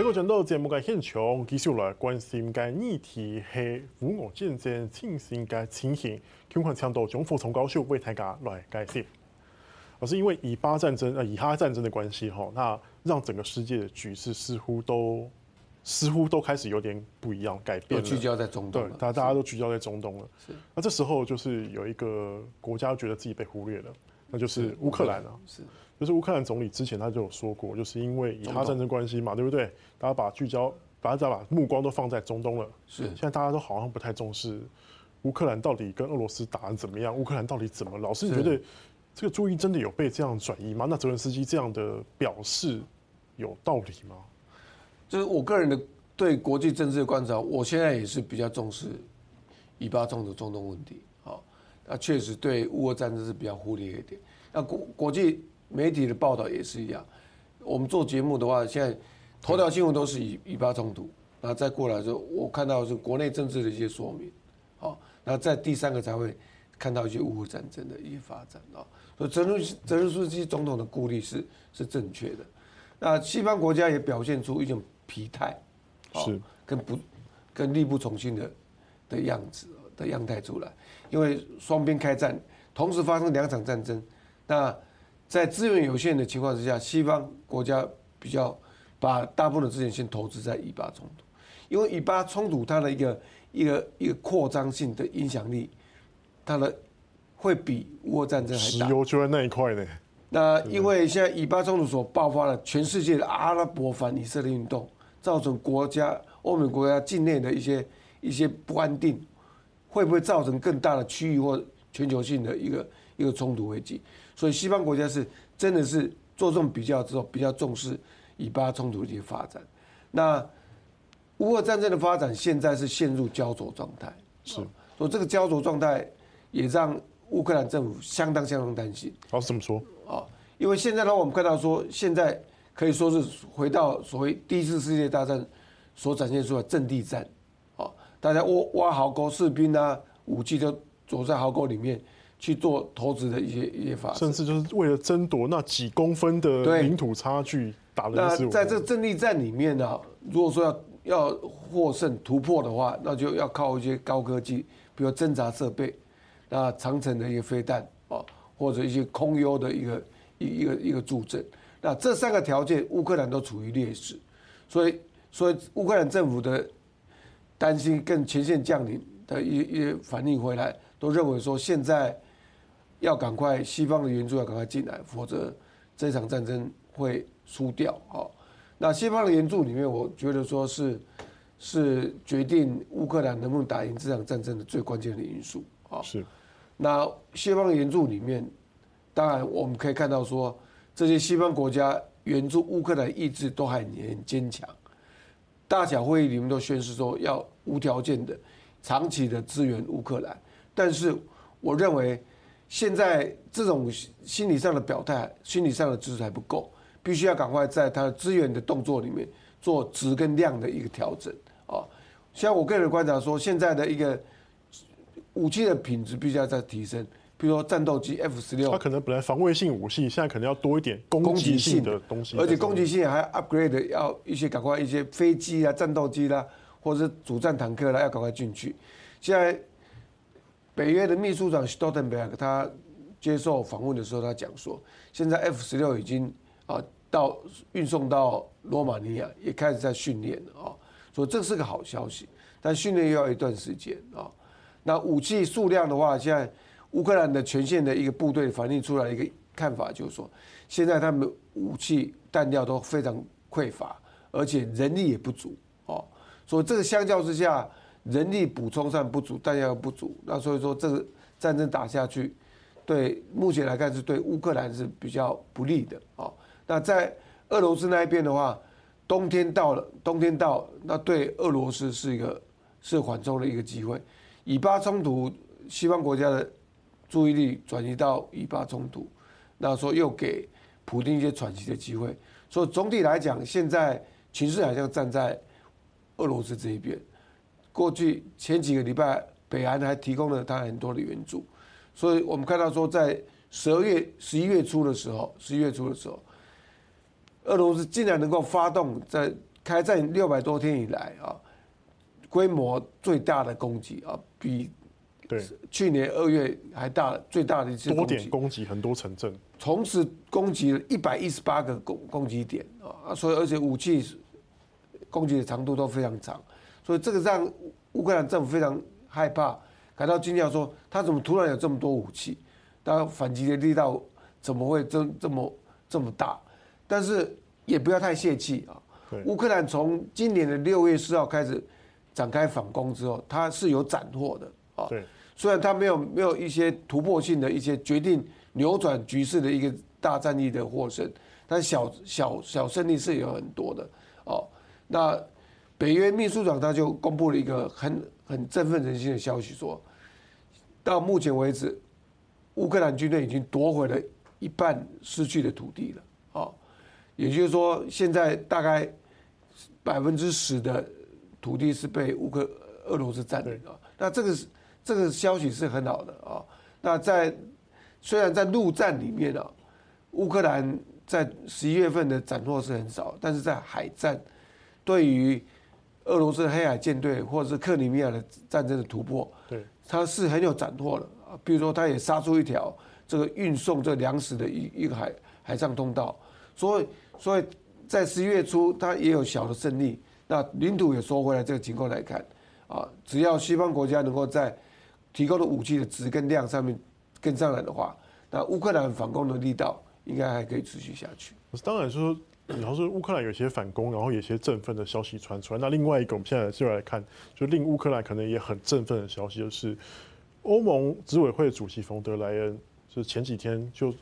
美国转到节目嘅现场，继续来关心嘅议题系乌俄战争进行嘅情形。听看强度中副总教授为大家来解释。而是因为以巴战争、呃以哈战争的关系，哈，那让整个世界的局势似乎都似乎都开始有点不一样，改变了。聚焦在中东，对，大大家都聚焦在中东了。是。那这时候就是有一个国家觉得自己被忽略了，那就是乌克兰啊。是。就是乌克兰总理之前他就有说过，就是因为以哈战争关系嘛，对不对？大家把聚焦，大家把目光都放在中东了。是。现在大家都好像不太重视乌克兰到底跟俄罗斯打得怎么样，乌克兰到底怎么？老是觉得这个注意真的有被这样转移吗？那泽伦斯基这样的表示有道理吗？就是我个人的对国际政治的观察，我现在也是比较重视以巴冲突中东问题。好，那确实对乌俄战争是比较忽略一点。那国国际。媒体的报道也是一样，我们做节目的话，现在头条新闻都是以以巴冲突，那再过来之后，我看到是国内政治的一些说明，好，那在第三个才会看到一些乌俄战争的一些发展啊。所以泽伦泽伦斯基总统的顾虑是是正确的，那西方国家也表现出一种疲态，是跟不跟力不从心的的样子的样态出来，因为双边开战，同时发生两场战争，那。在资源有限的情况之下，西方国家比较把大部分的资源先投资在以巴冲突，因为以巴冲突它的一个一个一个扩张性的影响力，它的会比乌俄战争还大。石油就在那一块呢。那因为现在以巴冲突所爆发了全世界的阿拉伯反以色列运动，造成国家欧美国家境内的一些一些不安定，会不会造成更大的区域或全球性的一个一个冲突危机？所以西方国家是真的是做这种比较之后，比较重视以巴冲突的一些发展。那乌俄战争的发展现在是陷入焦灼状态，是。所以这个焦灼状态也让乌克兰政府相当相当担心。好，怎么说？啊，因为现在呢，我们看到说，现在可以说是回到所谓第一次世界大战所展现出来阵地战，啊，大家挖挖壕沟，士兵啊，武器都躲在壕沟里面。去做投资的一些一些法，甚至就是为了争夺那几公分的领土差距打的。那在这个阵地战里面呢，如果说要要获胜突破的话，那就要靠一些高科技，比如侦察设备，那长城的一个飞弹啊，或者一些空优的一个一一个一个助阵。那这三个条件，乌克兰都处于劣势，所以所以乌克兰政府的担心，跟前线将领的一一些反应回来，都认为说现在。要赶快，西方的援助要赶快进来，否则这场战争会输掉。啊，那西方的援助里面，我觉得说是是决定乌克兰能不能打赢这场战争的最关键的因素。啊，是。那西方的援助里面，当然我们可以看到说，这些西方国家援助乌克兰意志都还很坚强。大小会议里面都宣示说要无条件的、长期的支援乌克兰，但是我认为。现在这种心理上的表态、心理上的支持还不够，必须要赶快在他的资源的动作里面做质跟量的一个调整啊。像我个人观察说，现在的一个武器的品质必须要再提升，比如说战斗机 F 十六，它可能本来防卫性武器，现在可能要多一点攻击性的东西，而且攻击性还 upgrade 要一些赶快一些飞机啊、战斗机啦，或者是主战坦克啦，要赶快进去。现在。北约的秘书长 Stoltenberg 他接受访问的时候，他讲说，现在 F 十六已经啊到运送到罗马尼亚，也开始在训练了啊，所以这是个好消息。但训练又要一段时间啊。那武器数量的话，现在乌克兰的前线的一个部队反映出来一个看法，就是说，现在他们武器弹药都非常匮乏，而且人力也不足啊。所以这个相较之下。人力补充上不足，弹药不足，那所以说这个战争打下去，对目前来看是对乌克兰是比较不利的啊。那在俄罗斯那一边的话，冬天到了，冬天到，那对俄罗斯是一个是缓冲的一个机会。以巴冲突，西方国家的注意力转移到以巴冲突，那说又给普丁一些喘息的机会。所以总体来讲，现在情势好像站在俄罗斯这一边。过去前几个礼拜，北韩还提供了他很多的援助，所以我们看到说，在十二月、十一月初的时候，十一月初的时候，俄罗斯竟然能够发动，在开开战六百多天以来啊，规模最大的攻击啊，比对。去年二月还大，最大的一次多点攻击很多城镇，同时攻击了一百一十八个攻攻击点啊，所以而且武器攻击的长度都非常长，所以这个让乌克兰政府非常害怕，感到惊讶，说他怎么突然有这么多武器，他反击的力道怎么会这这么这么大？但是也不要太泄气啊。乌克兰从今年的六月四号开始展开反攻之后，他是有斩获的啊。对。虽然他没有没有一些突破性的一些决定扭转局势的一个大战役的获胜，但小小小胜利是有很多的哦。那北约秘书长他就公布了一个很很振奋人心的消息，说到目前为止，乌克兰军队已经夺回了一半失去的土地了。哦，也就是说，现在大概百分之十的土地是被乌克俄罗斯占领了。那这个。这个消息是很好的啊。那在虽然在陆战里面啊，乌克兰在十一月份的斩获是很少，但是在海战，对于俄罗斯黑海舰队或者是克里米亚的战争的突破，对，它是很有斩获的啊。比如说，它也杀出一条这个运送这粮食的一一个海海上通道，所以所以在十一月初，它也有小的胜利，那领土也收回来。这个情况来看啊，只要西方国家能够在提供的武器的值跟量上面跟上来的话，那乌克兰反攻的力道应该还可以持续下去。当然说，然后是乌克兰有些反攻，然后有些振奋的消息传出来。那另外一个，我们现在就来看，就令乌克兰可能也很振奋的消息，就是欧盟执委会主席冯德莱恩，就是前几天就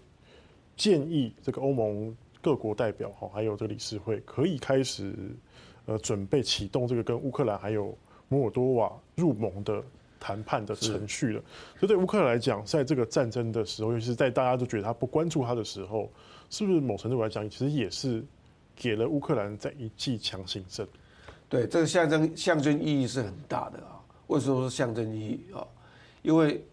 建议这个欧盟各国代表哈，还有这个理事会可以开始呃准备启动这个跟乌克兰还有摩尔多瓦入盟的。谈判的程序了，所以对乌克兰来讲，在这个战争的时候，尤其是在大家都觉得他不关注他的时候，是不是某程度来讲，其实也是给了乌克兰在一剂强心针？对，这个象征象征意义是很大的啊。为什么是象征意义啊？因为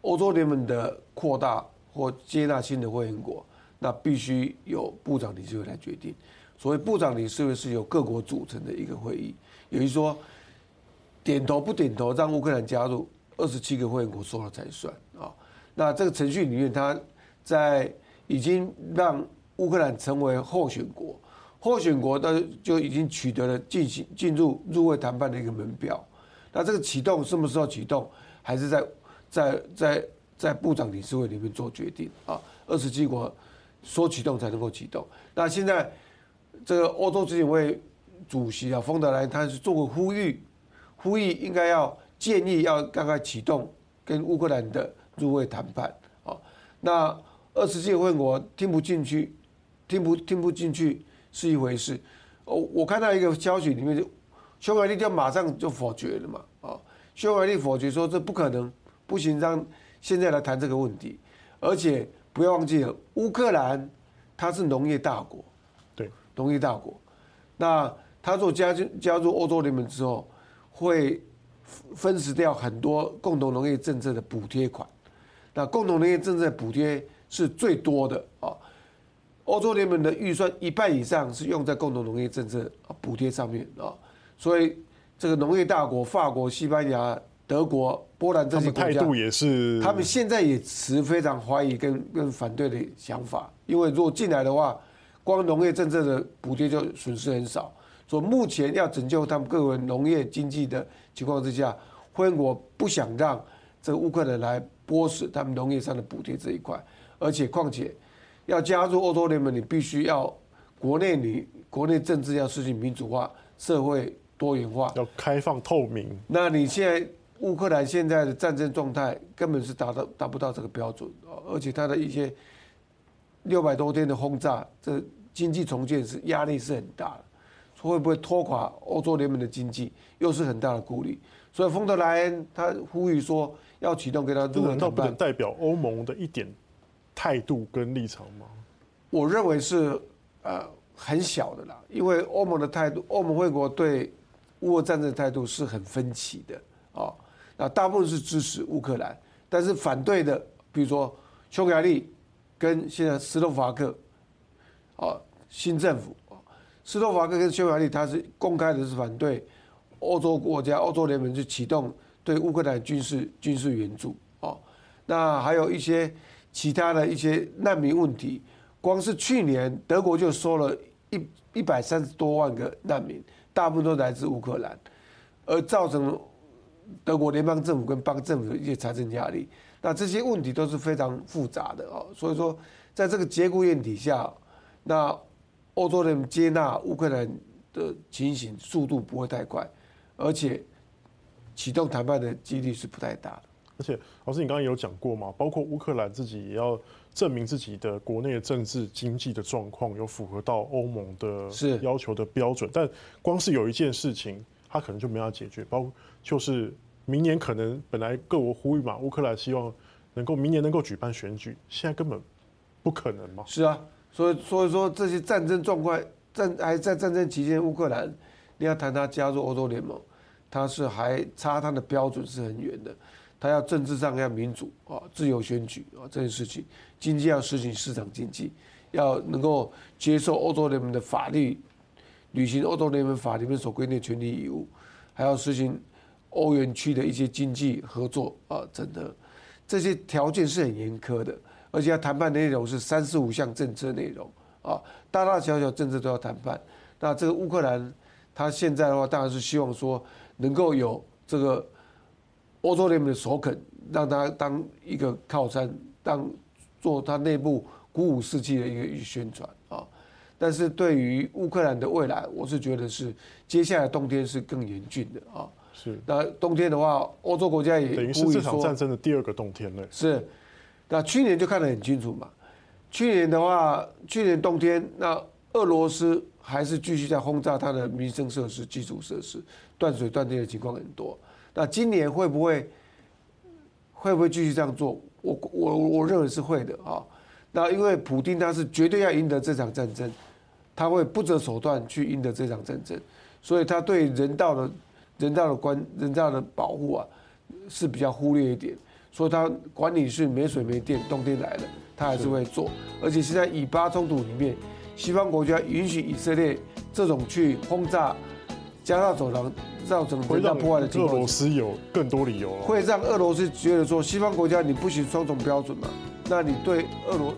欧洲联盟的扩大或接纳新的会员国，那必须由部长理事会来决定。所谓部长理事会是由各国组成的一个会议，也就是说。点头不点头，让乌克兰加入二十七个会员国说了才算啊。那这个程序里面，他在已经让乌克兰成为候选国，候选国的就已经取得了进行进入入会谈判的一个门票。那这个启动什么时候启动，还是在在在在部长理事会里面做决定啊。二十七国说启动才能够启动。那现在这个欧洲执委会主席啊，冯德莱他是做过呼吁。呼吁应该要建议要赶快启动跟乌克兰的入会谈判啊。那二十七个会国听不进去，听不听不进去是一回事。哦，我看到一个消息里面，就匈牙利就马上就否决了嘛啊。匈牙利否决说这不可能，不行，让现在来谈这个问题。而且不要忘记了，乌克兰它是农业大国，对，农业大国。那它做加进加入欧洲联盟之后。会分食掉很多共同农业政策的补贴款，那共同农业政策补贴是最多的啊。欧洲联盟的预算一半以上是用在共同农业政策补贴上面啊，所以这个农业大国法国、西班牙、德国、波兰这些国家，态度也是，他们现在也持非常怀疑跟跟反对的想法，因为如果进来的话，光农业政策的补贴就损失很少。所以目前要拯救他们各国农业经济的情况之下，会员国不想让这个乌克兰来剥蚀他们农业上的补贴这一块，而且况且要加入欧洲联盟，你必须要国内你国内政治要实行民主化，社会多元化，要开放透明。那你现在乌克兰现在的战争状态根本是达到达不到这个标准，而且它的一些六百多天的轰炸，这经济重建是压力是很大的。会不会拖垮欧洲联盟的经济，又是很大的顾虑。所以冯德莱恩他呼吁说要启动跟他入会谈判。难道不能代表欧盟的一点态度跟立场吗？我认为是呃很小的啦，因为欧盟的态度，欧盟会国对乌俄战争态度是很分歧的啊。那大部分是支持乌克兰，但是反对的，比如说匈牙利跟现在斯洛伐克啊新政府啊。斯洛伐克跟匈牙利，他是公开的是反对欧洲国家、欧洲联盟去启动对乌克兰军事军事援助哦。那还有一些其他的一些难民问题，光是去年德国就收了一一百三十多万个难民，大部分都来自乌克兰，而造成德国联邦政府跟邦政府的一些财政压力。那这些问题都是非常复杂的哦，所以说在这个节骨眼底下，那欧洲人接纳乌克兰的情形速度不会太快，而且启动谈判的几率是不太大的。而且老师，你刚刚也有讲过嘛，包括乌克兰自己也要证明自己的国内的政治经济的状况有符合到欧盟的要求的标准，但光是有一件事情，他可能就没法解决，包括就是。明年可能本来各国呼吁嘛，乌克兰希望能够明年能够举办选举，现在根本不可能嘛。是啊，所以所以说这些战争状况，战还在战争期间，乌克兰你要谈他加入欧洲联盟，他是还差他的标准是很远的。他要政治上要民主啊，自由选举啊这件事情，经济要实行市场经济，要能够接受欧洲联盟的法律，履行欧洲联盟法里面所规定的权利义务，还要实行。欧元区的一些经济合作啊，整个这些条件是很严苛的，而且要谈判内容是三十五项政策内容啊，大大小小政策都要谈判。那这个乌克兰，他现在的话当然是希望说能够有这个欧洲联盟的首肯，让他当一个靠山，当做他内部鼓舞士气的一个宣传啊。但是对于乌克兰的未来，我是觉得是接下来冬天是更严峻的啊。是，那冬天的话，欧洲国家也等于是这场战争的第二个冬天了。是，那去年就看得很清楚嘛。去年的话，去年冬天，那俄罗斯还是继续在轰炸它的民生设施、基础设施，断水断电的情况很多。那今年会不会会不会继续这样做？我我我认为是会的啊。那因为普丁他是绝对要赢得这场战争，他会不择手段去赢得这场战争，所以他对人道的。人道的关人道的保护啊，是比较忽略一点，所以他管理是没水没电，冬天来了，他还是会做。而且是在以巴冲突里面，西方国家允许以色列这种去轰炸加沙走廊，造成人道破坏的情况，俄罗斯有更多理由，会让俄罗斯觉得说，西方国家你不行双重标准嘛？那你对俄罗